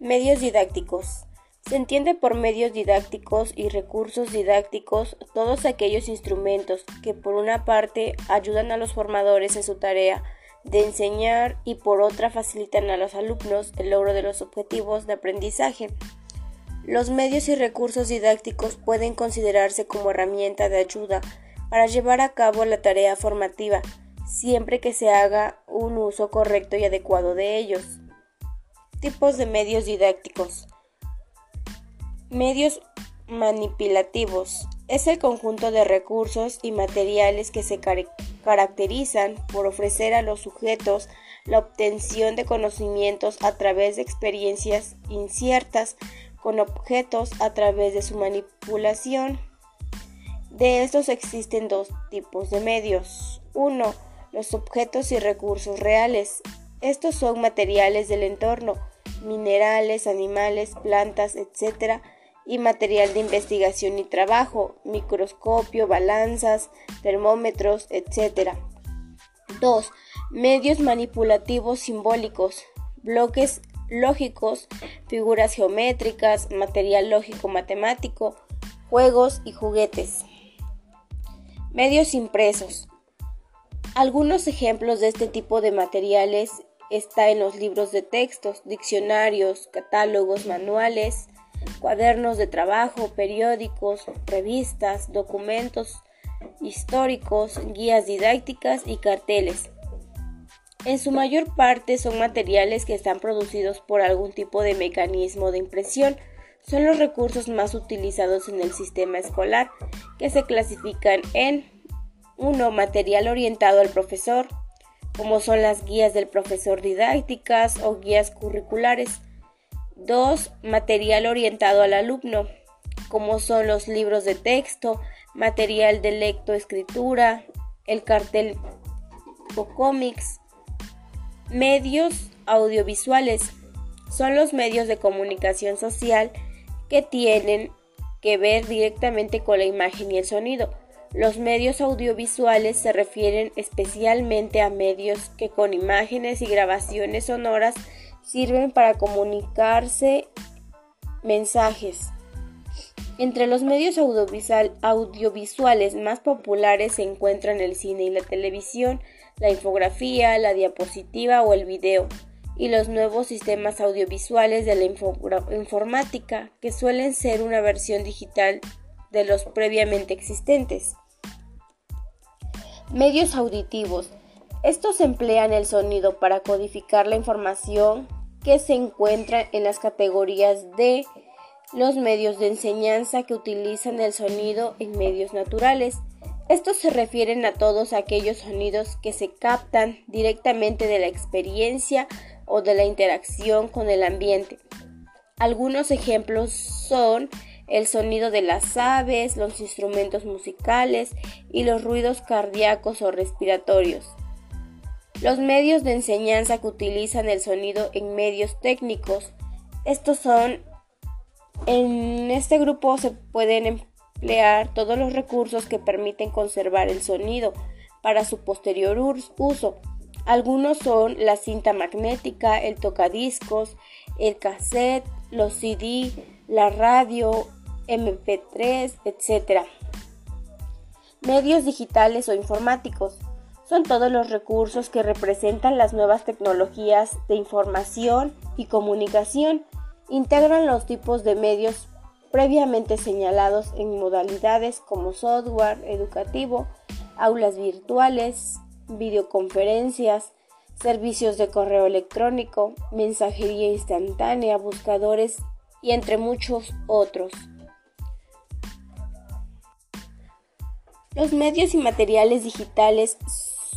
Medios didácticos. Se entiende por medios didácticos y recursos didácticos todos aquellos instrumentos que por una parte ayudan a los formadores en su tarea de enseñar y por otra facilitan a los alumnos el logro de los objetivos de aprendizaje. Los medios y recursos didácticos pueden considerarse como herramienta de ayuda para llevar a cabo la tarea formativa, siempre que se haga un uso correcto y adecuado de ellos. Tipos de medios didácticos. Medios manipulativos. Es el conjunto de recursos y materiales que se caracterizan por ofrecer a los sujetos la obtención de conocimientos a través de experiencias inciertas con objetos a través de su manipulación. De estos existen dos tipos de medios. Uno, los objetos y recursos reales. Estos son materiales del entorno, minerales, animales, plantas, etc. y material de investigación y trabajo, microscopio, balanzas, termómetros, etc. 2. Medios manipulativos simbólicos, bloques lógicos, figuras geométricas, material lógico matemático, juegos y juguetes. Medios impresos. Algunos ejemplos de este tipo de materiales está en los libros de textos, diccionarios, catálogos, manuales, cuadernos de trabajo, periódicos, revistas, documentos históricos, guías didácticas y carteles. En su mayor parte son materiales que están producidos por algún tipo de mecanismo de impresión. Son los recursos más utilizados en el sistema escolar, que se clasifican en 1. Material orientado al profesor, como son las guías del profesor didácticas o guías curriculares. 2. Material orientado al alumno, como son los libros de texto, material de lectoescritura, el cartel o cómics. Medios audiovisuales son los medios de comunicación social que tienen que ver directamente con la imagen y el sonido los medios audiovisuales se refieren especialmente a medios que con imágenes y grabaciones sonoras sirven para comunicarse mensajes. Entre los medios audiovisuales más populares se encuentran el cine y la televisión, la infografía, la diapositiva o el video, y los nuevos sistemas audiovisuales de la informática, que suelen ser una versión digital de los previamente existentes. Medios auditivos. Estos emplean el sonido para codificar la información que se encuentra en las categorías de los medios de enseñanza que utilizan el sonido en medios naturales. Estos se refieren a todos aquellos sonidos que se captan directamente de la experiencia o de la interacción con el ambiente. Algunos ejemplos son el sonido de las aves, los instrumentos musicales y los ruidos cardíacos o respiratorios. Los medios de enseñanza que utilizan el sonido en medios técnicos. Estos son, en este grupo se pueden emplear todos los recursos que permiten conservar el sonido para su posterior uso. Algunos son la cinta magnética, el tocadiscos, el cassette, los CD, la radio, MP3, etc. Medios digitales o informáticos son todos los recursos que representan las nuevas tecnologías de información y comunicación. Integran los tipos de medios previamente señalados en modalidades como software educativo, aulas virtuales, videoconferencias, servicios de correo electrónico, mensajería instantánea, buscadores y entre muchos otros. Los medios y materiales digitales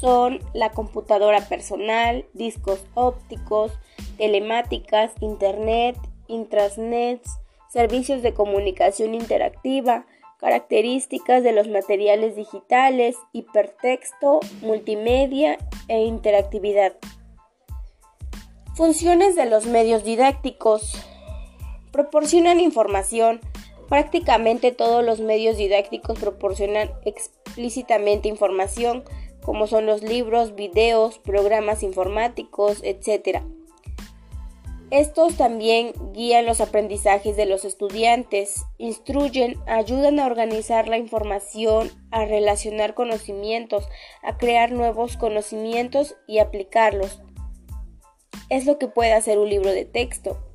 son la computadora personal, discos ópticos, telemáticas, internet, intrasnets, servicios de comunicación interactiva, características de los materiales digitales, hipertexto, multimedia e interactividad. Funciones de los medios didácticos. Proporcionan información, Prácticamente todos los medios didácticos proporcionan explícitamente información, como son los libros, videos, programas informáticos, etc. Estos también guían los aprendizajes de los estudiantes, instruyen, ayudan a organizar la información, a relacionar conocimientos, a crear nuevos conocimientos y aplicarlos. Es lo que puede hacer un libro de texto.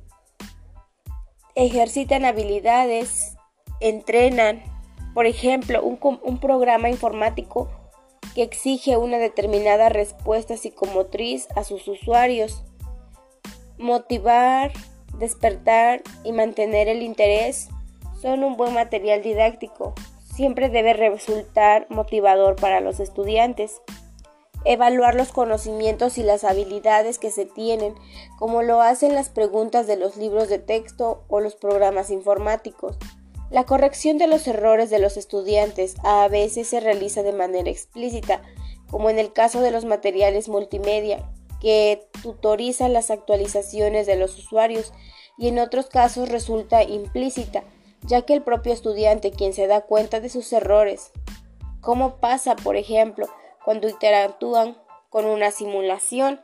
Ejercitan habilidades, entrenan, por ejemplo, un, programa informático que exige una determinada respuesta psicomotriz a sus usuarios Motivar, despertar y mantener el interés son un buen material didáctico. Siempre debe resultar motivador para los estudiantes. Evaluar los conocimientos y las habilidades que se tienen, como lo hacen las preguntas de los libros de texto o los programas informáticos. La corrección de los errores de los estudiantes a veces se realiza de manera explícita, como en el caso de los materiales multimedia, que tutoriza las actualizaciones de los usuarios y en otros casos resulta implícita, ya que el propio estudiante quien se da cuenta de sus errores. ¿Cómo pasa, por ejemplo, cuando interactúan con una simulación?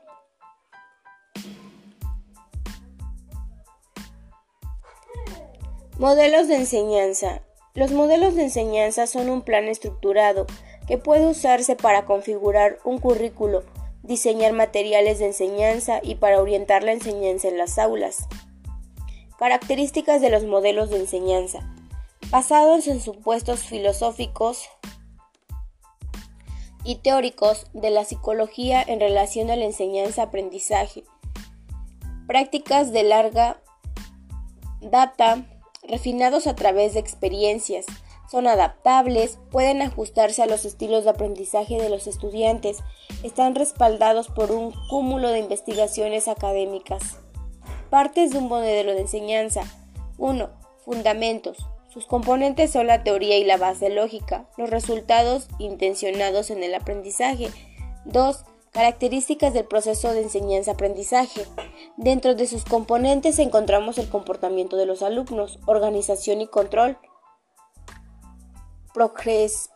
Modelos de enseñanza. Los modelos de enseñanza son un plan estructurado que puede usarse para configurar un currículo diseñar materiales de enseñanza y para orientar la enseñanza en las aulas. Características de los modelos de enseñanza. Basados en supuestos filosóficos y teóricos de la psicología en relación a la enseñanza-aprendizaje. Prácticas de larga data refinados a través de experiencias, son adaptables, pueden ajustarse a los estilos de aprendizaje de los estudiantes, están respaldados por un cúmulo de investigaciones académicas. Partes de un modelo de enseñanza. 1. Fundamentos. Sus componentes son la teoría y la base lógica, los resultados intencionados en el aprendizaje. 2. Características del proceso de enseñanza-aprendizaje. Dentro de sus componentes encontramos el comportamiento de los alumnos, organización y control,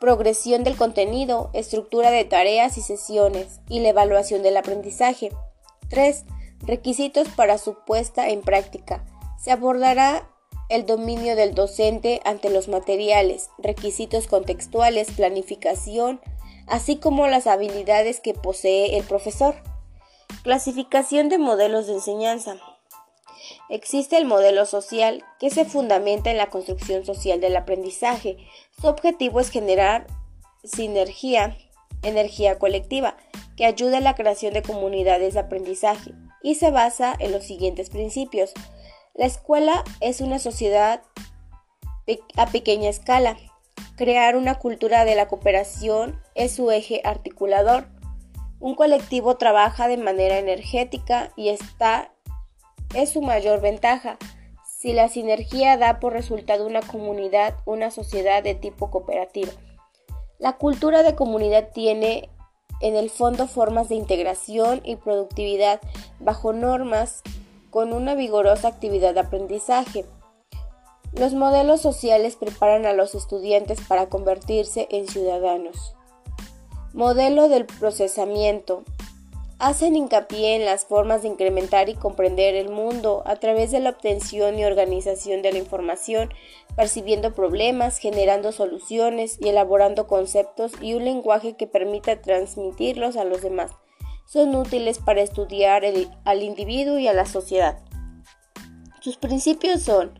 progresión del contenido, estructura de tareas y sesiones y la evaluación del aprendizaje. 3. Requisitos para su puesta en práctica. Se abordará el dominio del docente ante los materiales, requisitos contextuales, planificación, así como las habilidades que posee el profesor. Clasificación de modelos de enseñanza. Existe el modelo social que se fundamenta en la construcción social del aprendizaje. Su objetivo es generar sinergia, energía colectiva, que ayude a la creación de comunidades de aprendizaje y se basa en los siguientes principios. La escuela es una sociedad a pequeña escala. Crear una cultura de la cooperación es su eje articulador. Un colectivo trabaja de manera energética y está es su mayor ventaja. Si la sinergia da por resultado una comunidad, una sociedad de tipo cooperativo. La cultura de comunidad tiene en el fondo formas de integración y productividad bajo normas con una vigorosa actividad de aprendizaje. Los modelos sociales preparan a los estudiantes para convertirse en ciudadanos. Modelo del procesamiento hacen hincapié en las formas de incrementar y comprender el mundo a través de la obtención y organización de la información, percibiendo problemas, generando soluciones y elaborando conceptos y un lenguaje que permita transmitirlos a los demás. Son útiles para estudiar al individuo y a la sociedad. Sus principios son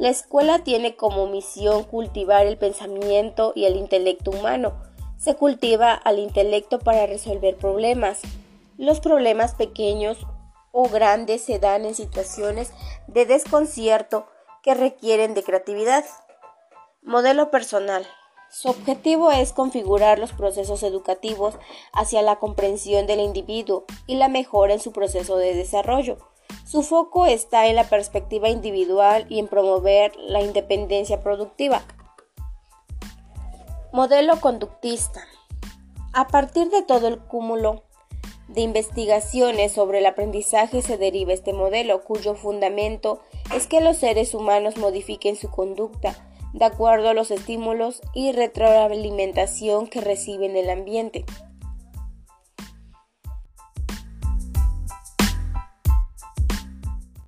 la escuela tiene como misión cultivar el pensamiento y el intelecto humano. Se cultiva al intelecto para resolver problemas, los problemas pequeños o grandes se dan en situaciones de desconcierto que requieren de creatividad. Modelo personal. Su objetivo es configurar los procesos educativos hacia la comprensión del individuo y la mejora en su proceso de desarrollo. Su foco está en la perspectiva individual y en promover la independencia productiva. Modelo conductista. A partir de todo el cúmulo de investigaciones sobre el aprendizaje se deriva este modelo, cuyo fundamento es que los seres humanos modifiquen su conducta de acuerdo a los estímulos y retroalimentación que reciben del ambiente.